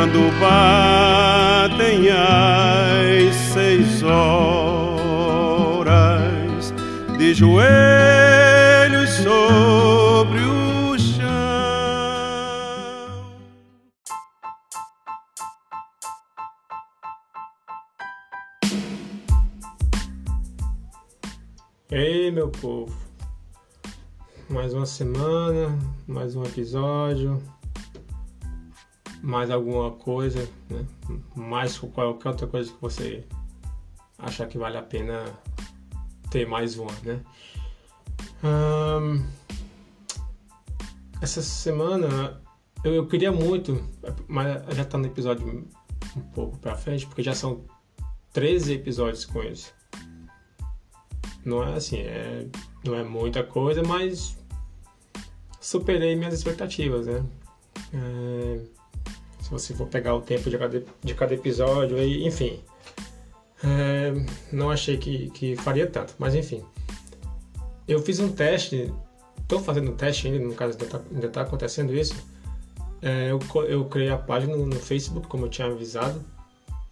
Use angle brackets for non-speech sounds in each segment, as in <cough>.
quando batem as seis horas de joelhos sobre o chão. Ei, meu povo! Mais uma semana, mais um episódio mais alguma coisa, né? mais qualquer outra coisa que você achar que vale a pena ter mais uma, né? Essa semana eu, eu, queria muito, mas já tá no episódio um pouco pra frente, porque já são 13 episódios com eles. Não é assim, é, não é muita coisa, mas superei minhas expectativas, né? É, se você for pegar o tempo de cada, de cada episódio, aí, enfim. É, não achei que, que faria tanto, mas enfim. Eu fiz um teste, estou fazendo um teste ainda, no caso ainda está tá acontecendo isso. É, eu, eu criei a página no, no Facebook, como eu tinha avisado.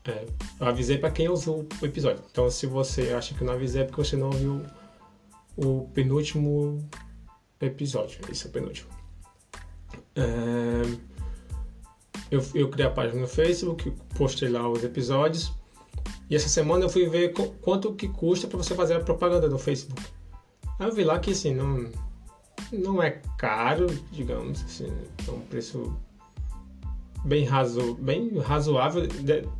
É, eu avisei para quem usou o episódio. Então, se você acha que eu não avisei, é porque você não ouviu o penúltimo episódio. Esse é o penúltimo. É, eu, eu criei a página no Facebook, postei lá os episódios. E essa semana eu fui ver quanto que custa para você fazer a propaganda no Facebook. Aí eu vi lá que assim, não, não é caro, digamos assim, é um preço bem, razo, bem razoável.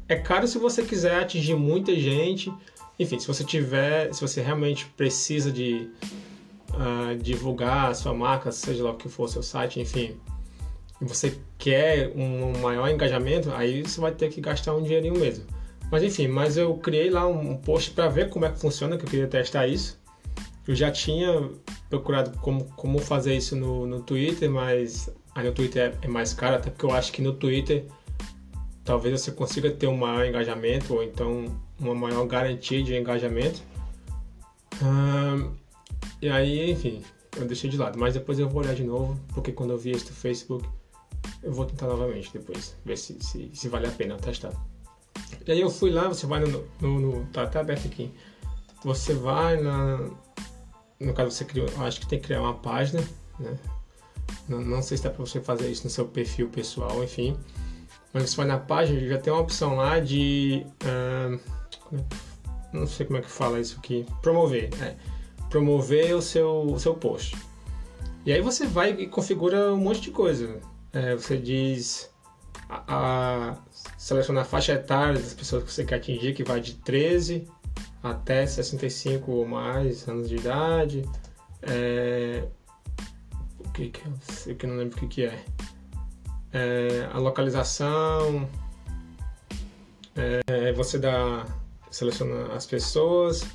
É caro se você quiser atingir muita gente. Enfim, se você tiver, se você realmente precisa de uh, divulgar a sua marca, seja lá o que for seu site, enfim, você quer um maior engajamento, aí você vai ter que gastar um dinheirinho mesmo. Mas enfim, mas eu criei lá um post para ver como é que funciona, que eu queria testar isso. Eu já tinha procurado como, como fazer isso no, no Twitter, mas aí no Twitter é, é mais caro, até porque eu acho que no Twitter talvez você consiga ter um maior engajamento ou então uma maior garantia de engajamento. e aí, enfim, eu deixei de lado, mas depois eu vou olhar de novo, porque quando eu vi isso no Facebook, eu vou tentar novamente depois, ver se, se, se vale a pena testar. E aí eu fui lá, você vai no, no, no tá até aberto aqui. Você vai na, no caso você criou, acho que tem que criar uma página, né? Não, não sei se dá para você fazer isso no seu perfil pessoal, enfim. Mas você vai na página, já tem uma opção lá de, uh, não sei como é que fala isso aqui, promover, é, promover o seu, o seu post. E aí você vai e configura um monte de coisa é, você diz a, a, seleciona a faixa etária das pessoas que você quer atingir, que vai de 13 até 65 ou mais anos de idade. É, o que que eu que eu não lembro o que que é. é a localização. É, você dá seleciona as pessoas.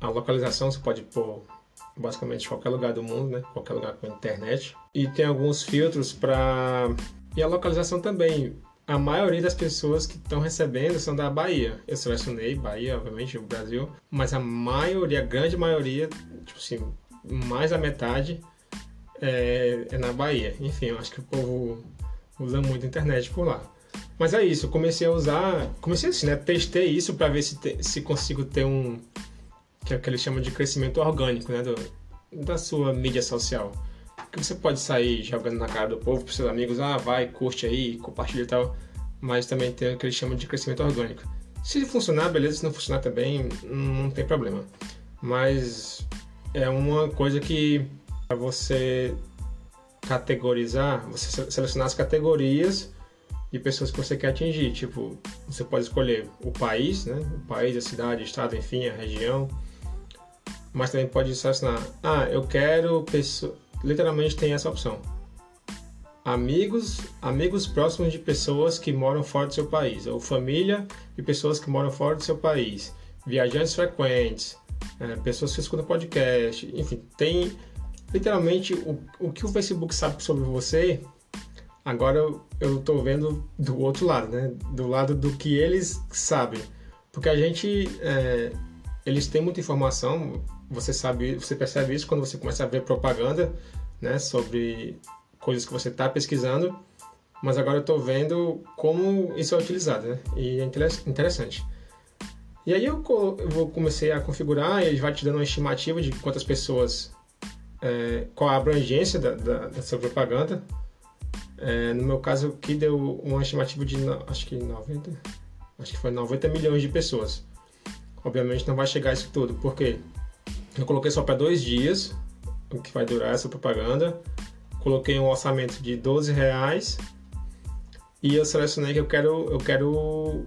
A localização você pode pôr basicamente qualquer lugar do mundo, né? Qualquer lugar com internet. E tem alguns filtros para e a localização também. A maioria das pessoas que estão recebendo são da Bahia. Eu selecionei Bahia, obviamente, o Brasil, mas a maioria, a grande maioria, tipo assim, mais da metade é, é na Bahia. Enfim, eu acho que o povo usa muito a internet por lá. Mas é isso, eu comecei a usar, comecei assim, né? Testei isso para ver se, te, se consigo ter um, que é que eles chamam de crescimento orgânico, né, do, da sua mídia social. Que você pode sair jogando na cara do povo para seus amigos, ah, vai, curte aí, compartilha e tal, mas também tem o que eles chamam de crescimento orgânico. Se funcionar, beleza, se não funcionar também, não tem problema. Mas é uma coisa que para você categorizar, você selecionar as categorias de pessoas que você quer atingir. Tipo, você pode escolher o país, né? O país, a cidade, o estado, enfim, a região mas também pode selecionar. Ah, eu quero pessoa. Literalmente tem essa opção. Amigos, amigos próximos de pessoas que moram fora do seu país, ou família de pessoas que moram fora do seu país, viajantes frequentes, é, pessoas que escutam podcast, enfim, tem literalmente o, o que o Facebook sabe sobre você. Agora eu estou vendo do outro lado, né? Do lado do que eles sabem, porque a gente é, eles têm muita informação, você sabe, você percebe isso quando você começa a ver propaganda, né, sobre coisas que você está pesquisando. mas agora eu estou vendo como isso é utilizado, né? E é interessante. E aí eu, eu comecei a configurar e ele vai te dando uma estimativa de quantas pessoas, é, qual a abrangência da, da, dessa propaganda. É, no meu caso aqui deu uma estimativa de acho que 90, acho que foi 90 milhões de pessoas. Obviamente não vai chegar isso tudo, porque eu coloquei só para dois dias o que vai durar essa propaganda. Coloquei um orçamento de 12 reais e eu selecionei que eu quero, eu quero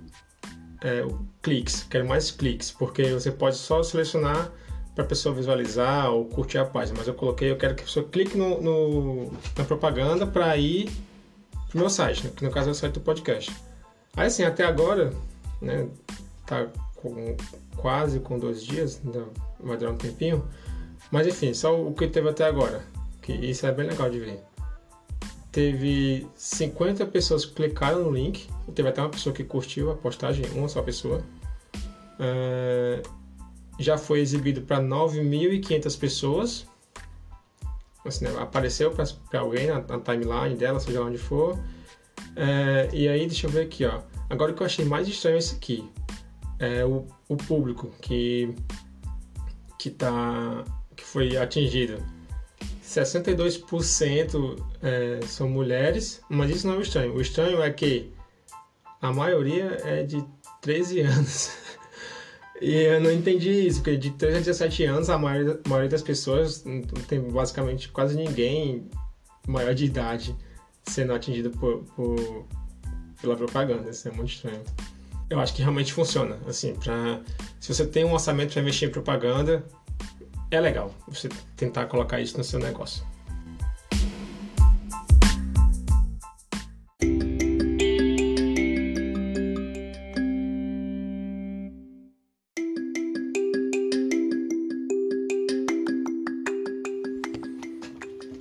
é, cliques, quero mais cliques, porque você pode só selecionar para a pessoa visualizar ou curtir a página, mas eu coloquei, eu quero que a pessoa clique no, no na propaganda para ir para o meu site, né? que no caso é o site do podcast. Aí assim, até agora, né, tá com, quase com dois dias, ainda vai durar um tempinho, mas enfim, só o que teve até agora, que isso é bem legal de ver teve 50 pessoas que clicaram no link, teve até uma pessoa que curtiu a postagem, uma só pessoa. É, já foi exibido para 9.500 pessoas. Assim, né, apareceu para alguém na, na, timeline dela, seja onde for. É, e aí, deixa eu ver aqui, ó. Agora o que eu achei mais estranho é esse aqui. É o, o público que, que, tá, que foi atingido 62% é, são mulheres, mas isso não é o estranho. O estranho é que a maioria é de 13 anos. <laughs> e eu não entendi isso, porque de 13 a 17 anos a maioria, a maioria das pessoas não tem basicamente quase ninguém maior de idade sendo atingido por, por, pela propaganda. Isso é muito estranho. Eu acho que realmente funciona. Assim, pra, se você tem um orçamento para investir em propaganda, é legal você tentar colocar isso no seu negócio.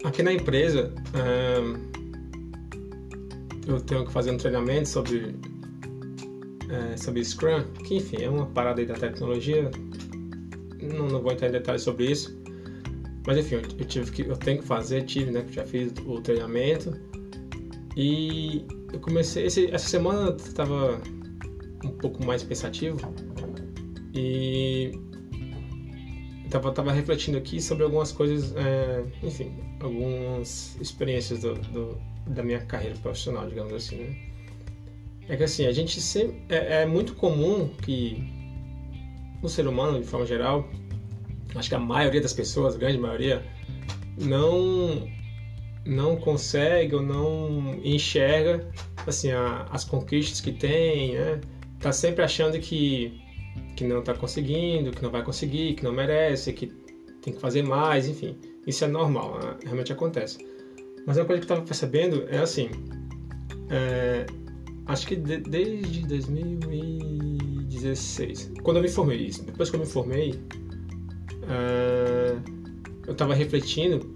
Aqui na empresa, eu tenho que fazer um treinamento sobre, é, sobre Scrum, que enfim é uma parada aí da tecnologia, não, não vou entrar em detalhes sobre isso. Mas enfim, eu, tive que, eu tenho que fazer, tive, né? Já fiz o treinamento. E eu comecei. Esse, essa semana eu estava um pouco mais pensativo. E estava tava refletindo aqui sobre algumas coisas, é, enfim, algumas experiências do, do, da minha carreira profissional, digamos assim, né? É que assim, a gente sempre. É, é muito comum que no ser humano, de forma geral, acho que a maioria das pessoas, a grande maioria, não não consegue ou não enxerga assim a, as conquistas que tem, né? Tá sempre achando que que não está conseguindo, que não vai conseguir, que não merece, que tem que fazer mais, enfim. Isso é normal, né? realmente acontece. Mas uma coisa que eu estava percebendo é assim, é, acho que de, desde 2016, quando eu me formei, depois que eu me formei, uh, eu estava refletindo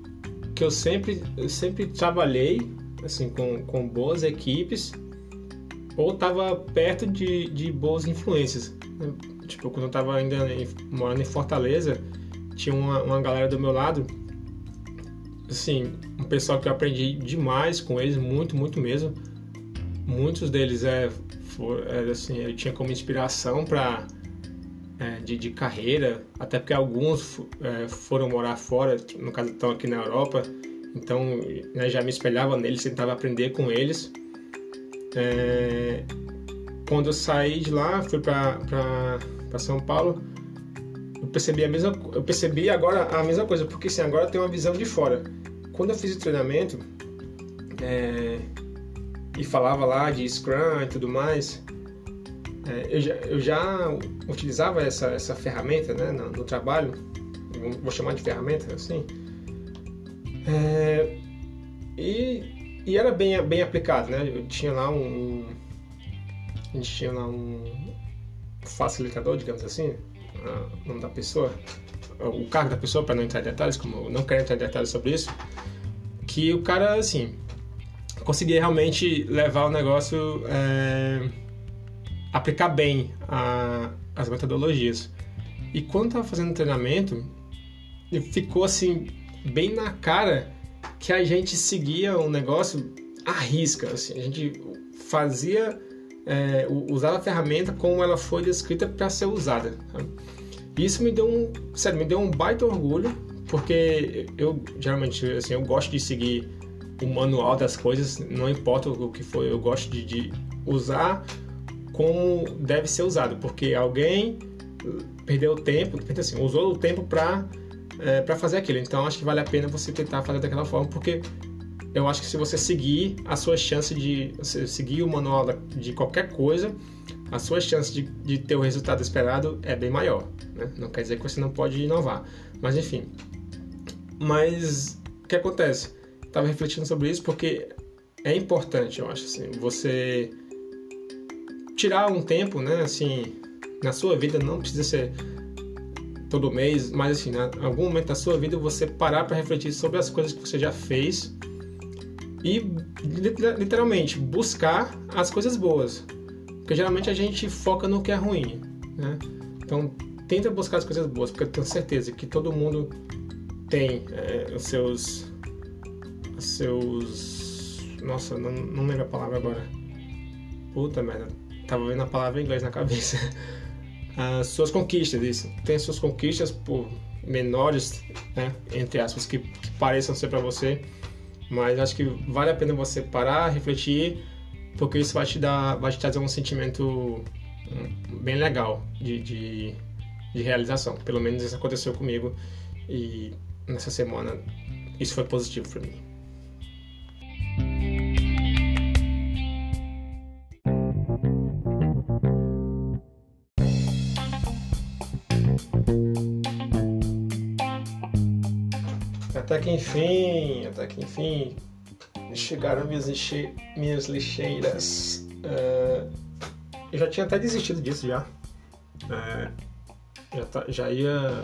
que eu sempre, eu sempre trabalhei assim com, com boas equipes ou estava perto de, de boas influências. Tipo, quando eu estava ainda em, morando em Fortaleza, tinha uma, uma galera do meu lado, assim, um pessoal que eu aprendi demais com eles, muito, muito mesmo muitos deles é, for, é assim, eu tinha como inspiração para é, de, de, carreira, até porque alguns é, foram morar fora, no caso estão aqui na Europa, então né, já me espelhava neles, tentava aprender com eles. É, quando eu saí de lá, fui para São Paulo, eu percebi a mesma, eu percebi agora a mesma coisa, porque assim, agora eu tenho uma visão de fora. Quando eu fiz o treinamento, é, e falava lá de Scrum e tudo mais, é, eu, já, eu, já, utilizava essa, essa ferramenta né, no, no, trabalho, vou chamar de ferramenta assim, é, e, e, era bem, bem aplicado, né? Eu tinha lá um, a gente tinha lá um facilitador, digamos assim, o nome da pessoa, o cargo da pessoa, para não entrar em detalhes, como eu não quero entrar em detalhes sobre isso, que o cara, assim, conseguir realmente levar o negócio, é, aplicar bem a, as metodologias. E quando estava fazendo treinamento, ficou assim, bem na cara que a gente seguia um negócio arrisca, assim, a gente fazia, é, usava a ferramenta como ela foi descrita para ser usada. Sabe? Isso me deu um, sério, me deu um baita orgulho, porque eu geralmente, assim, eu gosto de seguir o manual das coisas, não importa o que for, eu gosto de, de usar como deve ser usado, porque alguém perdeu tempo, assim, usou o tempo para é, para fazer aquilo. Então acho que vale a pena você tentar fazer daquela forma, porque eu acho que se você seguir a sua chance de seguir o manual de qualquer coisa, a sua chance de, de ter o resultado esperado é bem maior. Né? Não quer dizer que você não pode inovar, mas enfim. Mas o que acontece? Estava refletindo sobre isso porque é importante, eu acho assim, você tirar um tempo, né? Assim, na sua vida não precisa ser todo mês, mas assim, em algum momento da sua vida você parar para refletir sobre as coisas que você já fez e literalmente buscar as coisas boas. Porque geralmente a gente foca no que é ruim, né? Então tenta buscar as coisas boas, porque eu tenho certeza que todo mundo tem é, os seus seus nossa, não, não lembro a palavra agora. Puta merda, tava vendo a palavra em inglês na cabeça. as <laughs> suas conquistas, isso. Tem as suas conquistas por menores, né, entre aspas, que, que pareçam ser para você, mas acho que vale a pena você parar, refletir, porque isso vai te dar, vai te trazer um sentimento hum, bem legal de, de, de realização. Pelo menos isso aconteceu comigo e nessa semana isso foi positivo para mim. Até que enfim, até que enfim, chegaram minhas, lixe... minhas lixeiras. Uh, eu já tinha até desistido disso já. Uh, já, tá, já, ia,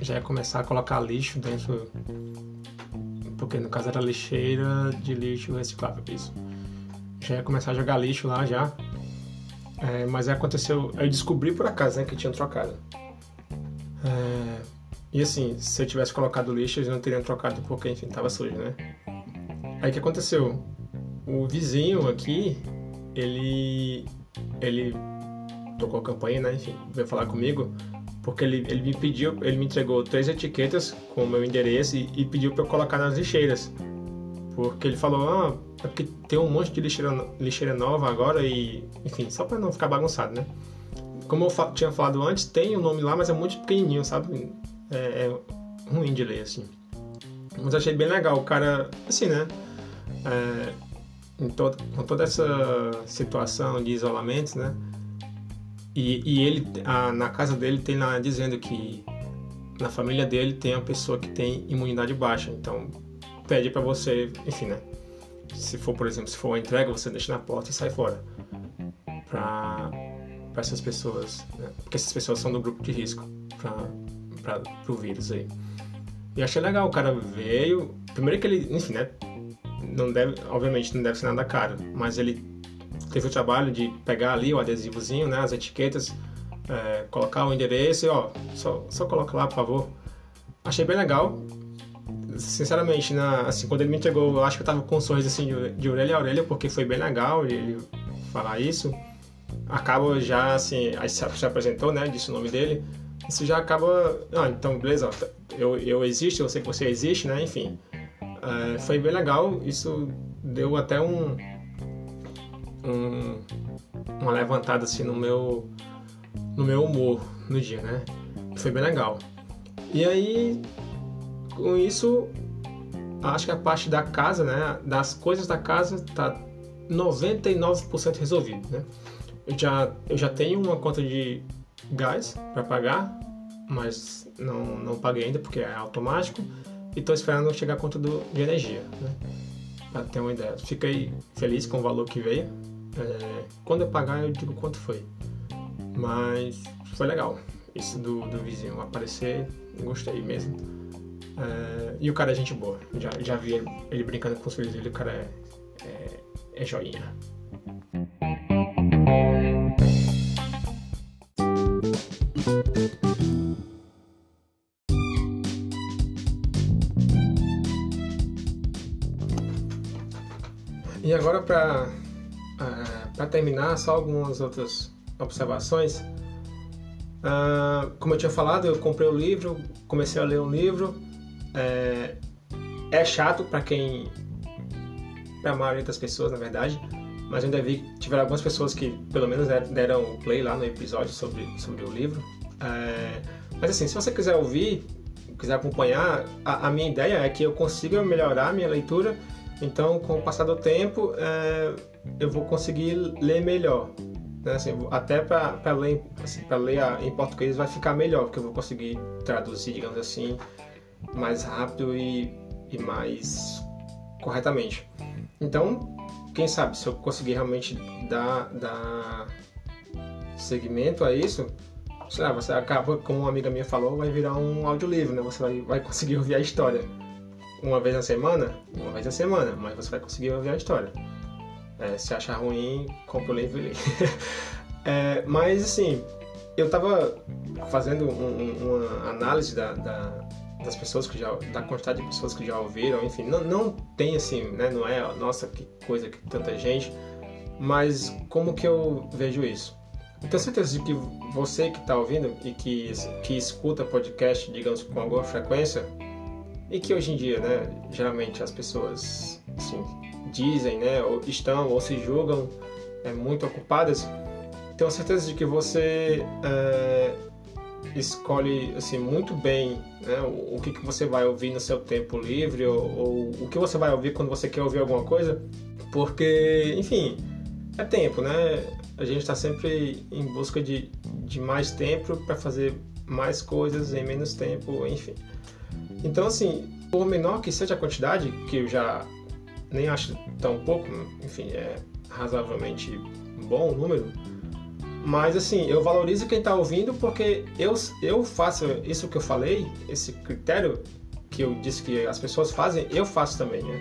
já ia começar a colocar lixo dentro. Porque no caso era lixeira de lixo reciclável, isso. Já ia começar a jogar lixo lá já. É, mas aí aconteceu. Eu descobri por acaso né, que tinha trocado. É, e assim, se eu tivesse colocado lixo, eles não teriam trocado porque, enfim, tava sujo, né? Aí o que aconteceu? O vizinho aqui, ele. Ele tocou a campanha, né? Enfim, veio falar comigo, porque ele, ele me pediu, ele me entregou três etiquetas com o meu endereço e, e pediu para eu colocar nas lixeiras. Porque ele falou, ah, é porque tem um monte de lixeira, lixeira nova agora e, enfim, só para não ficar bagunçado, né? Como eu tinha falado antes, tem o um nome lá, mas é muito pequenininho, sabe? É, é ruim de ler, assim. Mas achei bem legal. O cara, assim, né? É, todo, com toda essa situação de isolamento, né? E, e ele, a, na casa dele, tem lá dizendo que na família dele tem uma pessoa que tem imunidade baixa. Então, pede para você, enfim, né? Se for, por exemplo, se for uma entrega, você deixa na porta e sai fora. Pra, pra essas pessoas, né? Porque essas pessoas são do grupo de risco. Pra, para o vírus aí. E achei legal, o cara veio. Primeiro que ele, enfim, né? Não deve, obviamente não deve ser nada caro, mas ele teve o trabalho de pegar ali o adesivozinho, né? As etiquetas, é, colocar o endereço e ó, só, só coloca lá, por favor. Achei bem legal. Sinceramente, na, assim, quando ele me entregou, eu acho que eu tava com sorriso assim de, de orelha a orelha, porque foi bem legal ele falar isso. Acaba já, assim, aí se apresentou, né? Disse o nome dele isso já acaba. Ah, então, beleza, eu, eu existo, eu sei que você existe, né? Enfim. É, foi bem legal, isso deu até um, um, uma levantada assim no meu no meu humor no dia, né? Foi bem legal. E aí com isso acho que a parte da casa, né, das coisas da casa tá 99% resolvido, né? Eu já eu já tenho uma conta de gás para pagar, mas não, não paguei ainda porque é automático e estou esperando chegar a conta do, de energia, né? Para ter uma ideia. Fiquei feliz com o valor que veio. É, quando eu pagar, eu digo quanto foi. Mas foi legal. Isso do, do vizinho aparecer, gostei mesmo. É, e o cara é gente boa. Já, já vi ele, ele brincando com os filhos dele, o cara é, é, é joinha. Para uh, terminar, só algumas outras observações. Uh, como eu tinha falado, eu comprei o livro, comecei a ler o livro. É, é chato para quem. para a maioria das pessoas, na verdade. Mas eu ainda vi que tiveram algumas pessoas que, pelo menos, deram play lá no episódio sobre, sobre o livro. É, mas assim, se você quiser ouvir, quiser acompanhar, a, a, minha ideia é que eu consiga melhorar a minha leitura. Então, com o passar do tempo, é, eu vou conseguir ler melhor. Né? Assim, até para ler, assim, ler em português vai ficar melhor, porque eu vou conseguir traduzir, digamos assim, mais rápido e, e mais corretamente. Então, quem sabe, se eu conseguir realmente dar, dar segmento a isso, sei lá, você acaba, como uma amiga minha falou, vai virar um audiolivro, né? Você vai, vai conseguir ouvir a história. Uma vez na semana? Uma vez na semana, mas você vai conseguir ouvir a história. É, se achar ruim, compra o livro e lê. <laughs> é, mas assim, eu estava fazendo um, uma análise da, da, das pessoas que já, da quantidade de pessoas que já ouviram, enfim, não, não tem assim, né? Não é, nossa, que coisa que tanta gente, mas como que eu vejo isso? Eu tenho certeza de que você que está ouvindo e que, que escuta podcast, digamos, com alguma frequência, e que hoje em dia, né, geralmente as pessoas, assim, dizem, né, ou estão ou se julgam é, muito ocupadas, tenho certeza de que você é, escolhe assim muito bem né, o, o, que, que você vai ouvir no seu tempo livre ou, ou, o que você vai ouvir quando você quer ouvir alguma coisa, porque, enfim, é tempo, né? A gente está sempre em busca de, de mais tempo para fazer mais coisas em menos tempo, enfim. Então, assim, por menor que seja a quantidade, que eu já nem acho tão pouco, enfim, é razoavelmente bom o número. Mas assim, eu valorizo quem está ouvindo porque eu, eu faço isso que eu falei, esse critério que eu disse que as pessoas fazem, eu faço também, né?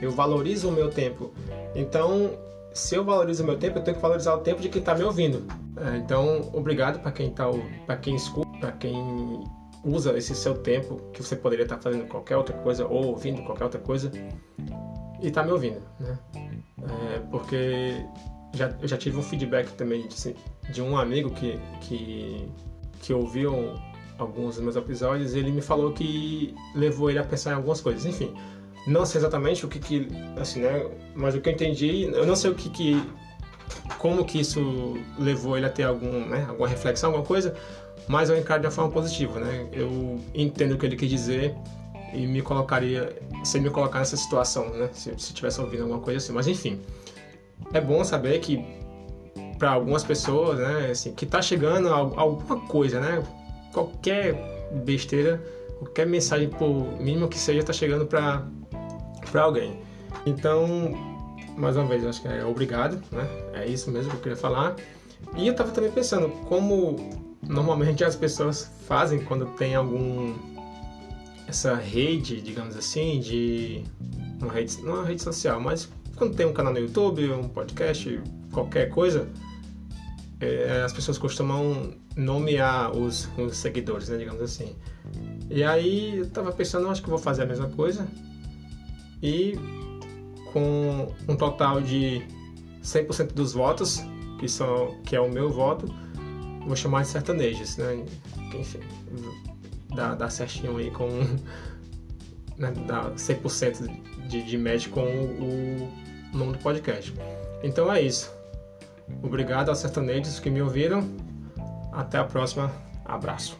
Eu valorizo o meu tempo. Então, se eu valorizo o meu tempo, eu tenho que valorizar o tempo de quem está me ouvindo. É, então, obrigado para quem tá, para quem escuta, para quem usa esse seu tempo que você poderia estar fazendo qualquer outra coisa ou ouvindo qualquer outra coisa e tá me ouvindo, né? É, porque já, eu já tive um feedback também de, de um amigo que, que, que ouviu alguns dos meus episódios e ele me falou que levou ele a pensar em algumas coisas. Enfim, não sei exatamente o que que, assim, né? Mas o que eu entendi, eu não sei o que que, como que isso levou ele a ter algum, né? Alguma reflexão, alguma coisa, mas eu encaro de uma forma positiva, né? Eu entendo o que ele quis dizer e me colocaria, sem me colocar nessa situação, né? Se, se tivesse ouvindo alguma coisa assim. Mas enfim, é bom saber que para algumas pessoas, né, assim, que tá chegando alguma coisa, né? Qualquer besteira, qualquer mensagem, por mínimo que seja, tá chegando para para alguém. Então, mais uma vez, acho que é obrigado, né? É isso mesmo que eu queria falar. E eu tava também pensando como normalmente as pessoas fazem quando tem algum essa rede, digamos assim, de uma rede, não é uma rede social, mas quando tem um canal no YouTube, um podcast, qualquer coisa, é, as pessoas costumam nomear os, os, seguidores, né, digamos assim. E aí eu tava pensando, acho que vou fazer a mesma coisa e com um total de 100% dos votos, que são que é o meu voto, vou chamar de sertanejos, né? Enfim, dá, dá certinho aí com <laughs> né, dá 100% de, de match com o, o nome do podcast. Então é isso. Obrigado aos sertanejos que me ouviram. Até a próxima. Abraço.